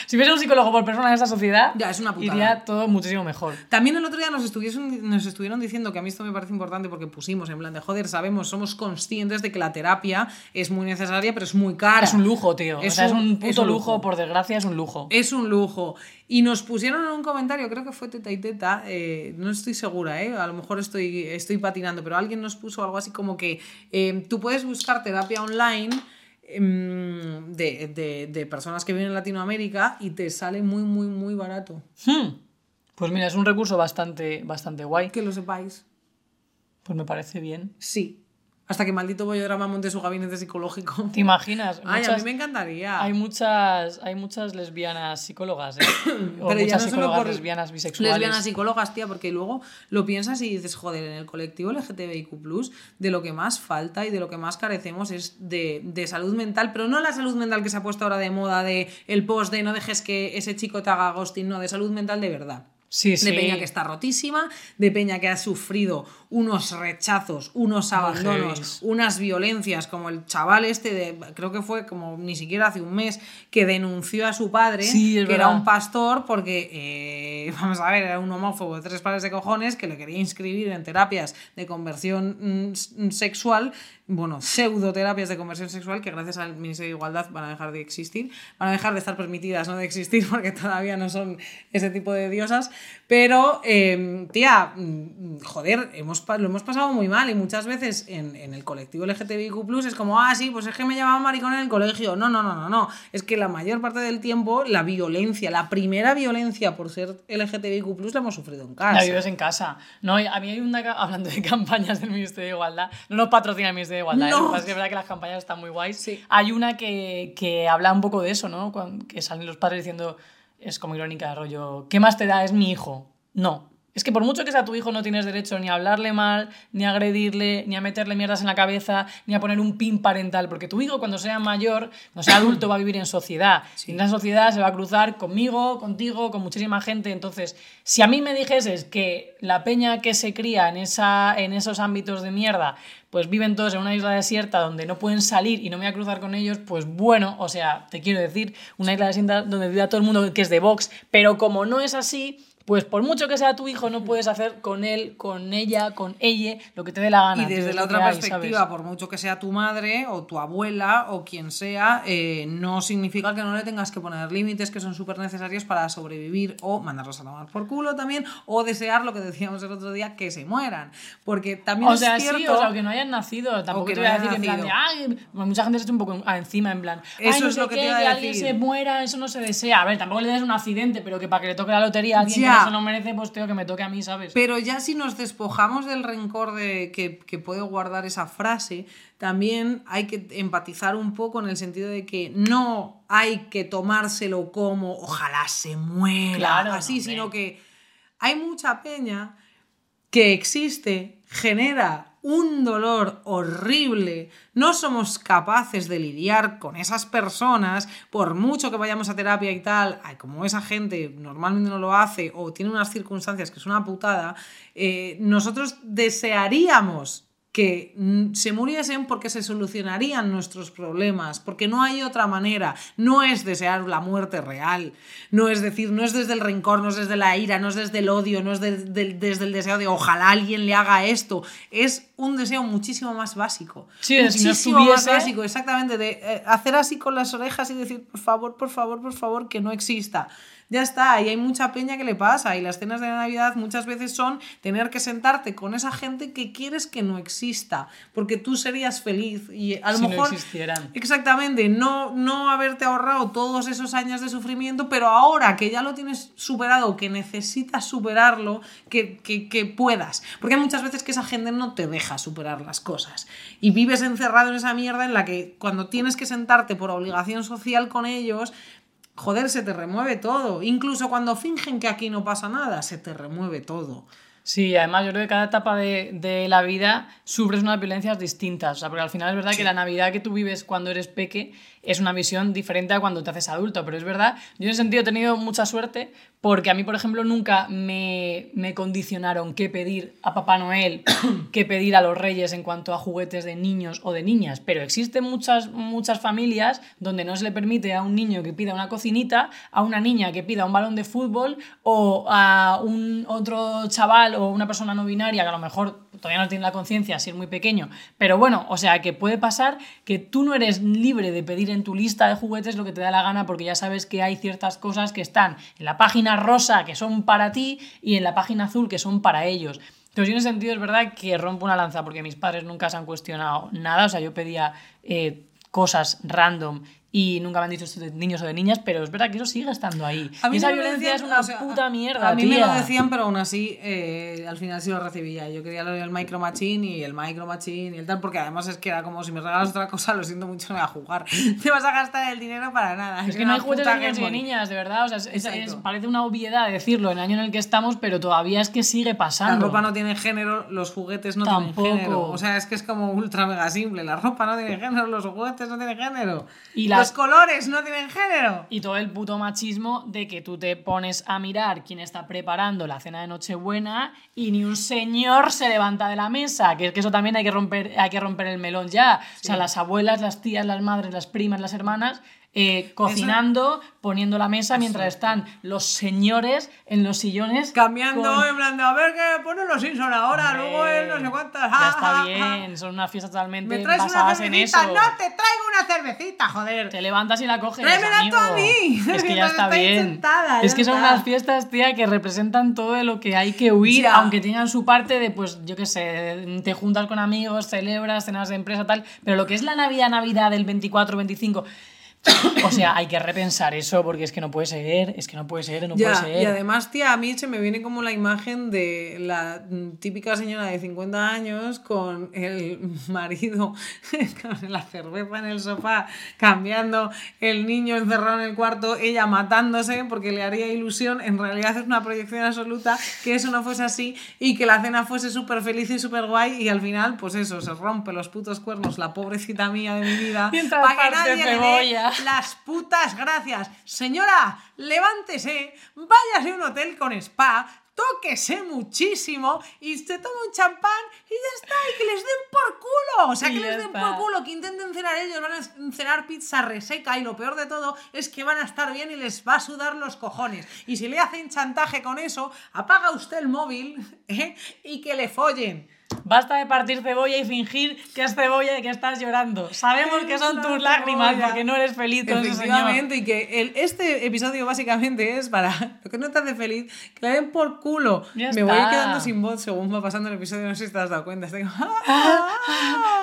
si hubiese un psicólogo por persona en esta sociedad, ya, es una putada. iría todo muchísimo mejor. También el otro día nos estuvieron, nos estuvieron diciendo que a mí esto me parece importante porque pusimos en plan de joder, sabemos, somos conscientes de que la terapia es muy necesaria, pero es muy cara. Es un lujo, tío. Es, un, es un puto lujo. por desgracia, es un lujo. Es un lujo. Y nos pusieron en un comentario, creo que fue Teta y Teta, eh, no estoy segura, ¿eh? a lo mejor estoy, estoy patinando, pero alguien nos puso algo así como que eh, tú puedes buscar terapia online Em, de, personas que viven en Latinoamérica y te sale muy, muy, muy barato. Hmm. Pues mira, es un recurso bastante, bastante guay. Que lo sepáis. Pues me parece bien. Sí. Hasta que maldito Boyodrama monte su gabinete psicológico. ¿Te imaginas? Ay, a mí me encantaría. Hay muchas, hay muchas lesbianas psicólogas, ¿eh? O Pero muchas psicólogas lesbianas bisexuales. Lesbianas psicólogas, tía, porque luego lo piensas y dices, joder, en el colectivo LGTBIQ, de lo que más falta y de lo que más carecemos es de, de salud mental, pero no la salud mental que se ha puesto ahora de moda, de el post de no dejes que ese chico te haga ghosting, no, de salud mental de verdad de Peña que está rotísima, de Peña que ha sufrido unos rechazos, unos abandonos, unas violencias, como el chaval este de, creo que fue como ni siquiera hace un mes, que denunció a su padre, que era un pastor, porque, eh, vamos a ver, era un homófobo de tres pares de cojones que le quería inscribir en terapias de conversión mm, sexual bueno, pseudoterapias de conversión sexual que gracias al Ministerio de Igualdad van a dejar de existir, van a dejar de estar permitidas, no de existir porque todavía no son ese tipo de diosas, pero, em, tía, mm, joder, hemos, lo hemos pasado muy mal y muchas veces en, en el colectivo LGTBIQ es como, ah, sí, pues es que me llamaban maricón en el colegio. No, no, no, no, no. Es que la mayor parte del tiempo la violencia, la primera violencia por ser LGTBIQ la hemos sufrido en casa. La vives en casa. No, a mí hay una, hablando de campañas del Ministerio de Igualdad, no nos patrocina el Ministerio de igualdad. ¿eh? Es, verdad que las campañas están muy guays. Hay una que, que, habla un poco de eso, ¿no? Cuando, que salen los padres diciendo, es como irónica, rollo, ¿qué más te da? Es mi hijo. No, es que por mucho que sea tu hijo, no tienes derecho ni a hablarle mal, ni a agredirle, ni a meterle mierdas en la cabeza, ni a poner un pin parental, porque tu hijo cuando sea mayor, cuando sea adulto, va a vivir en sociedad. Y en la sociedad se va a cruzar conmigo, contigo, con muchísima gente. Entonces, si a mí me dijeses que la peña que se cría en, esa, en esos ámbitos de mierda, pues viven todos en una isla desierta donde no pueden salir y no me voy a cruzar con ellos, pues bueno, o sea, te quiero decir, una isla desierta donde vive todo el mundo que es de Vox, pero como no es así, pues por mucho que sea tu hijo, no puedes hacer con él, con ella, con ella, lo que te dé la gana. Y desde la otra perspectiva, por mucho que sea tu madre o tu abuela o quien sea, eh, no significa que no le tengas que poner límites que son súper necesarios para sobrevivir o mandarlos a tomar por culo también, o desear lo que decíamos el otro día, que se mueran. Porque también o sea, Sí, o sea, que no hayan nacido. Tampoco te voy a decir en plan de, ay, mucha gente se echa un poco encima, en plan, eso es lo que, te iba a decir. que alguien se muera, eso no se desea. A ver, tampoco le des un accidente, pero que para que le toque la lotería a alguien eso no merece, pues tengo que me toque a mí, ¿sabes? Pero ya si nos despojamos del rencor de que, que puede guardar esa frase, también hay que empatizar un poco en el sentido de que no hay que tomárselo como ojalá se muera, así, sino que hay mucha peña que existe, genera un dolor horrible, no somos capaces de lidiar con esas personas, por mucho que vayamos a terapia y tal, como esa gente normalmente no lo hace o tiene unas circunstancias que es una putada, eh, nosotros desearíamos que mm, se muriesen porque se solucionarían nuestros problemas, porque no hay otra manera, no es desear la muerte real, no es decir, no es desde el rencor, no es desde la ira, no es desde el odio, no es desde el deseo de ojalá alguien le haga esto, es un deseo muchísimo más básico. Sí, muchísimo más básico, exactamente, de eh, hacer así con las orejas y decir, por favor, por favor, por favor, que no exista ya está, y hay mucha peña que le pasa, y las cenas de Navidad muchas veces son tener que sentarte con esa gente que quieres que no exista, porque tú serías feliz y a lo si mejor... No existieran. Exactamente, no, no haberte ahorrado todos esos años de sufrimiento, pero ahora que ya lo tienes superado, que necesitas superarlo, que, que, que puedas, porque hay muchas veces que esa gente no te deja superar las cosas y vives encerrado en esa mierda en la que cuando tienes que sentarte por obligación social con ellos, joder, se te remueve todo. Incluso cuando fingen que aquí no pasa nada, se te remueve todo. Sí, además yo creo que cada etapa de, la vida sufres unas violencias distintas. O sea, porque al final es verdad que la Navidad que tú vives cuando eres peque es una visión diferente a cuando te haces adulto, pero es verdad, yo en ese sentido he tenido mucha suerte porque a mí, por ejemplo, nunca me, me condicionaron qué pedir a Papá Noel, qué pedir a los reyes en cuanto a juguetes de niños o de niñas, pero existen muchas, muchas familias donde no se le permite a un niño que pida una cocinita, a una niña que pida un balón de fútbol o a un otro chaval o una persona no binaria que a lo mejor todavía no tiene la conciencia si es muy pequeño, pero bueno, o sea que puede pasar que tú no eres libre de pedir en tu lista de juguetes lo que te da la gana porque ya sabes que hay ciertas cosas que están en la página rosa que son para ti y en la página azul que son para ellos. Entonces, en ese sentido es verdad que rompo una lanza porque mis padres nunca se han cuestionado nada, o sea, yo pedía eh, cosas random y nunca me han dicho esto de niños o de niñas, pero es verdad que eso sigue estando ahí. A mí y esa me violencia decían, es una o sea, puta mierda, A mí me tía. lo decían, pero aún así, eh, al final sí lo recibía. Yo quería lo del Micro Machine y el Micro Machine y el tal, porque además es que era como si me regalas otra cosa, lo siento mucho, no voy a jugar. Te vas a gastar el dinero para nada. Es que no hay juguetes de niños y de niñas, de verdad. O sea, es- es- es- parece una obviedad decirlo en el año en el que estamos, pero todavía es que sigue La pasando. ropa no tiene género, los juguetes no Tampoco. tienen género. O sea, es que es como ultra mega simple. La ropa no tiene género, los juguetes no tienen género. Y Los colores no tienen género. Y todo el puto machismo de que tú te pones a mirar quién está preparando la cena de Nochebuena y ni un señor se levanta de la mesa. Que es que eso también hay que romper, hay que romper el melón ya. O sea, las abuelas, las tías, las madres, las primas, las hermanas. Eh, cocinando, poniendo la mesa mientras están los señores en los sillones Cambiando, con- en plan de, a ver qué ponen los Simpson ahora, Hombre, luego el no sé cuántas. Ya ja, está ja. bien, son unas fiestas totalmente ¿Me traes una basadas en eso. No, te traigo una cervecita, joder. Te levantas y la coges. Tráemela tú a mí. Es que ya está bien. sentada, es ya que son unas fiestas, tía, que representan todo de lo que hay que huir, Ya. aunque tengan su parte de, pues, yo qué sé, te juntas con amigos, celebras, cenas de empresa, tal. Pero lo que es la Navidad, Navidad del 24, 25. O sea, hay que repensar eso porque es que no puede ser, es que no puede ser, no Ya, puede ser. y además, tía, a mí se me viene como la imagen de la típica señora de 50 años con el marido con la cerveza en el sofá, cambiando, el niño encerrado en el cuarto, ella matándose porque le haría ilusión. En realidad es una proyección absoluta que eso no fuese así y que la cena fuese súper feliz y súper guay y al final, pues eso, se rompe los putos cuernos, la pobrecita mía de mi vida, Mientras para que nadie le dé. Las putas gracias. Señora, levántese, váyase a un hotel con spa, tóquese muchísimo y se toma un champán y ya está, y que les den por culo. O sea, que les den por culo, que intenten cenar ellos, van a cenar pizza reseca y lo peor de todo es que van a estar bien y les va a sudar los cojones. Y si le hacen chantaje con eso, apaga usted el móvil ¿eh? y que le follen. Basta de partir cebolla y fingir que es cebolla y que estás llorando. Sabemos que son tus lágrimas porque no eres feliz con. Efectivamente, y que el- este episodio básicamente es para lo que no te hace feliz, que le den por culo. Ya Me voy está. quedando sin voz según va pasando el episodio, no sé si te has dado cuenta. Estoy como,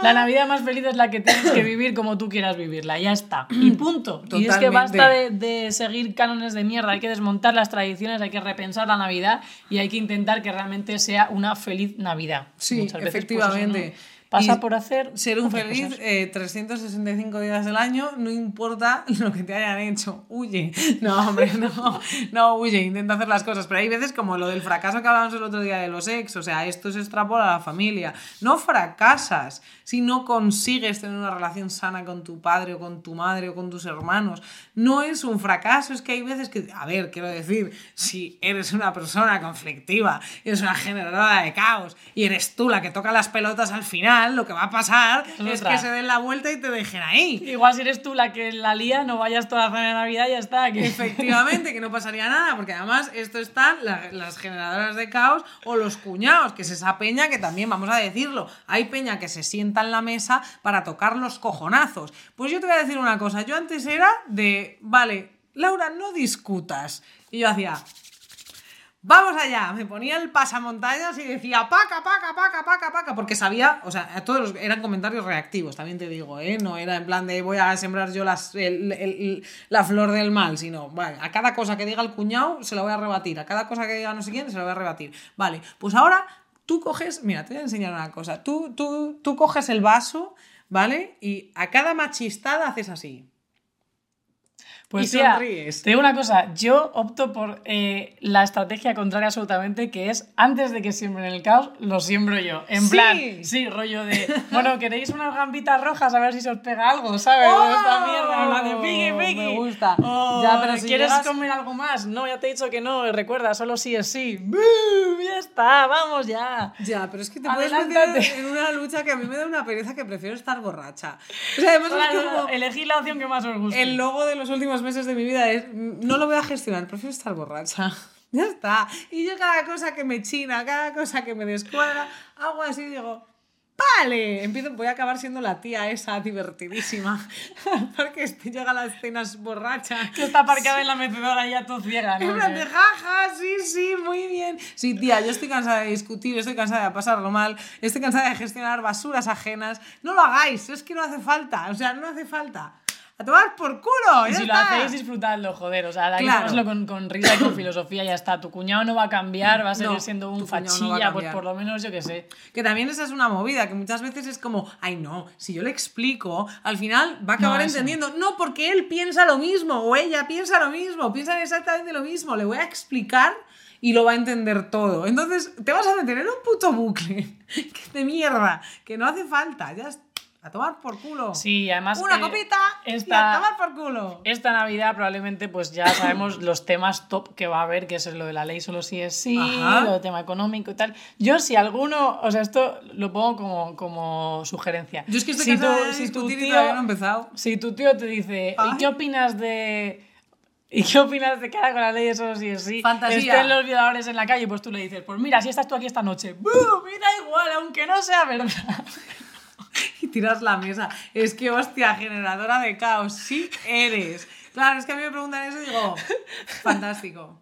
La Navidad más feliz es la que tienes que vivir como tú quieras vivirla, ya está. Y punto. Y es que Totalmente. basta de, de seguir cánones de mierda, hay que desmontar las tradiciones, hay que repensar la Navidad y hay que intentar que realmente sea una feliz Navidad. Sí, Muchas veces, pues, efectivamente. no pasa Y por hacer Ser un feliz cosas. eh, 365 días del año, no importa lo que te hayan hecho, huye. No, hombre, no, no huye, intenta hacer las cosas. Pero hay veces como lo del fracaso que hablábamos el otro día de los ex, o sea, esto se extrapola a la familia. No fracasas si no consigues tener una relación sana con tu padre o con tu madre o con tus hermanos. No es un fracaso, es que hay veces que, a ver, quiero decir, si eres una persona conflictiva, eres una generadora de caos y eres tú la que toca las pelotas al final, lo que va a pasar Es es otra. que se den la vuelta y te dejen ahí. Igual si eres tú la que la lía, no vayas toda la cena de Navidad y ya está. Que... Efectivamente, que no pasaría nada, porque además esto están la- las generadoras de caos o los cuñados, que es esa peña que también, vamos a decirlo, hay peña que se sienta en la mesa para tocar los cojonazos. Pues yo te voy a decir una cosa, yo antes era de, vale, Laura, no discutas. Y yo hacía, Vamos allá, me ponía el pasamontañas y decía paca, paca, paca, paca, paca, porque sabía, o sea, todos eran comentarios reactivos, también te digo, ¿eh? No era en plan de voy a sembrar yo las, la flor del mal, sino, vale, a cada cosa que diga el cuñado se la voy a rebatir, a cada cosa que diga no sé quién se la voy a rebatir. Vale, pues ahora tú coges, mira, te voy a enseñar una cosa, tú, tú, tú coges el vaso, ¿vale? Y a cada machistada haces así. Pues y tía, sonríes. te digo una cosa, yo opto por eh, la estrategia contraria absolutamente, que es antes de que siembren el caos, lo siembro yo. En Sí. plan, sí, rollo de, bueno, ¿queréis unas gambitas rojas a ver si se os pega algo, ¿sabes? ¡Oh! Esta mierda, plan de piqui, piqui. Me gusta. O, Ya, pero si ¿Quieres llegas- comer algo más? No, ya te he dicho que no, recuerda, solo sí es sí. ¡Bum! Ya está, vamos ya. Ya, pero es que te puedes Adelántate. meter en una lucha que a mí me da una pereza que prefiero estar borracha. O sea, además es Claro, como... elegid la opción que más os guste. El logo de los últimos meses de mi vida es "Mm, no lo voy a gestionar, prefiero estar borracha. Ya está. Y yo cada cosa que me china, cada cosa que me descuadra, hago así y digo, vale, empiezo, voy a acabar siendo la tía esa divertidísima. Porque llega a las cenas borracha. Que está aparcada en la mecedora ya todo ciega, ¿no? En plan de jaja, sí, sí, muy bien. Sí, tía, yo estoy cansada de discutir, estoy cansada de pasarlo mal, estoy cansada de gestionar basuras ajenas. No lo hagáis, es que no hace falta, o sea, no hace falta. A tomar por culo, Y si lo está. hacéis, disfrutadlo, joder. O sea, de ahí Claro. hazlo con, con risa y con filosofía, ya está. Tu cuñado no va a cambiar, va a seguir No, siendo un cuñado no fachilla, pues por lo menos yo qué sé. Que también esa es una movida, que muchas veces es como, ay no, si yo le explico, al final va a acabar No, entendiendo. No, porque él piensa lo mismo, o ella piensa lo mismo, piensan exactamente lo mismo. Le voy a explicar y lo va a entender todo. Entonces te vas a meter en un puto bucle que de mierda, que no hace falta, ya es- a tomar por culo. Sí, además. Una eh, copita y a esta, tomar por culo. esta Navidad probablemente pues ya sabemos los temas top que va a haber, que es lo de la ley solo sí es sí, Ajá. lo del tema económico y tal. Yo si alguno, o sea, esto lo pongo como, como sugerencia. Yo es que estoy si tu- de si tu tío- no he empezado. Si tu tío te dice, Ay. ¿y qué opinas de... ¿Y qué opinas de ahora con la ley eso sí es sí? Fantasía. Estén los violadores en la calle, pues tú le dices, pues mira, si estás tú aquí esta noche, ¡bum! Me da igual, aunque no sea verdad. Y tiras la mesa. Es que, hostia, generadora de caos, sí eres. Claro, es que a mí me preguntan eso y digo, fantástico.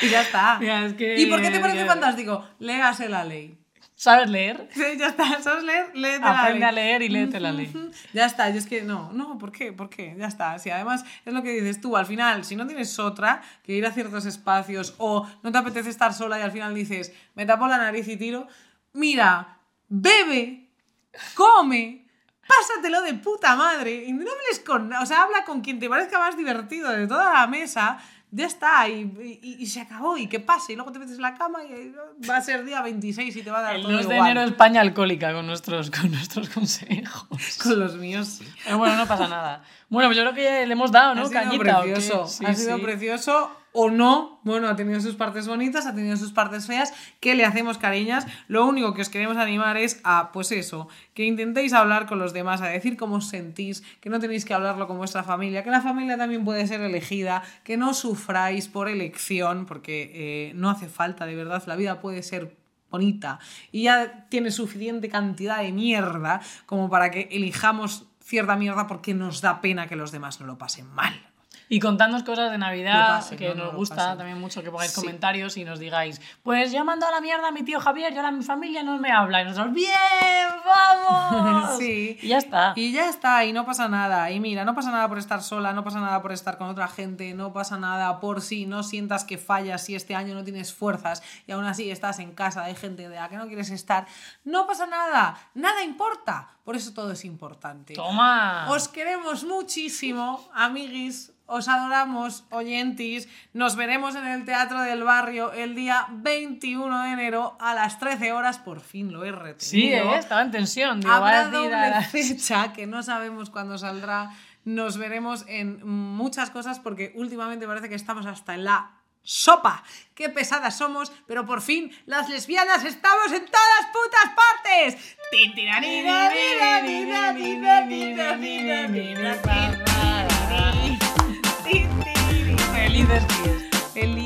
Y ya está. Mira, es que- ¿Y por qué te parece fantástico? Léase la ley. ¿Sabes leer? Sí, ya está, ¿sabes leer? Léete la Aprende ley. a leer y léete la ley. Ya está, yo es que no, no, ¿por qué? ¿Por qué? Ya está. Si además es lo que dices tú, al final, si no tienes otra que ir a ciertos espacios o no te apetece estar sola y al final dices, me tapo la nariz y tiro, mira, bebe, come, pásatelo de puta madre y no hables con, o sea, habla con quien te parezca más divertido de toda la mesa. Ya está, y, y- y se acabó, y que pase, y luego te metes en la cama y va a ser día 26 y te va a dar El todo 2 de igual. enero España alcohólica con nuestros, con nuestros consejos. Con los míos. Pero bueno, no pasa nada. Bueno, pues yo creo que ya le hemos dado, ¿no? ha sido Cañita. precioso. Sí, ha sido sí. precioso o no. Bueno, ha tenido sus partes bonitas, ha tenido sus partes feas. ¿Qué le hacemos, cariñas? Lo único que os queremos animar es a, pues eso, que intentéis hablar con los demás, a decir cómo os sentís, que no tenéis que hablarlo con vuestra familia, que la familia también puede ser elegida, que no sufráis por elección, porque eh, no hace falta, de verdad, la vida puede ser bonita y ya tiene suficiente cantidad de mierda como para que elijamos cierta mierda porque nos da pena que los demás no lo pasen mal. Y contadnos cosas de Navidad, pasen, que no, no nos gusta pasen. también mucho que pongáis Sí. comentarios y nos digáis, pues yo he mandado a la mierda a mi tío Javier y ahora mi familia no me habla. Y nosotros, ¡bien! ¡Vamos! Sí. Y ya está. Y ya está, y no pasa nada. Y mira, no pasa nada por estar sola, no pasa nada por estar con otra gente, no pasa nada por si no sientas que fallas, si este año no tienes fuerzas y aún así estás en casa de gente de la que no quieres estar. No pasa nada, nada importa. Por eso todo es importante. Toma. Os queremos muchísimo, amiguis. Os adoramos, oyentis. Nos veremos en el Teatro del Barrio el día 21 de enero a las 13 horas. Por fin lo he retenido. Sí, ¿eh? estaba en tensión. Digo, Habrá doble la- fecha que no sabemos cuándo saldrá. Nos veremos en muchas cosas porque últimamente parece que estamos hasta en la sopa. Qué pesadas somos, pero por fin las lesbianas estamos en todas putas partes. Felices días. Feliz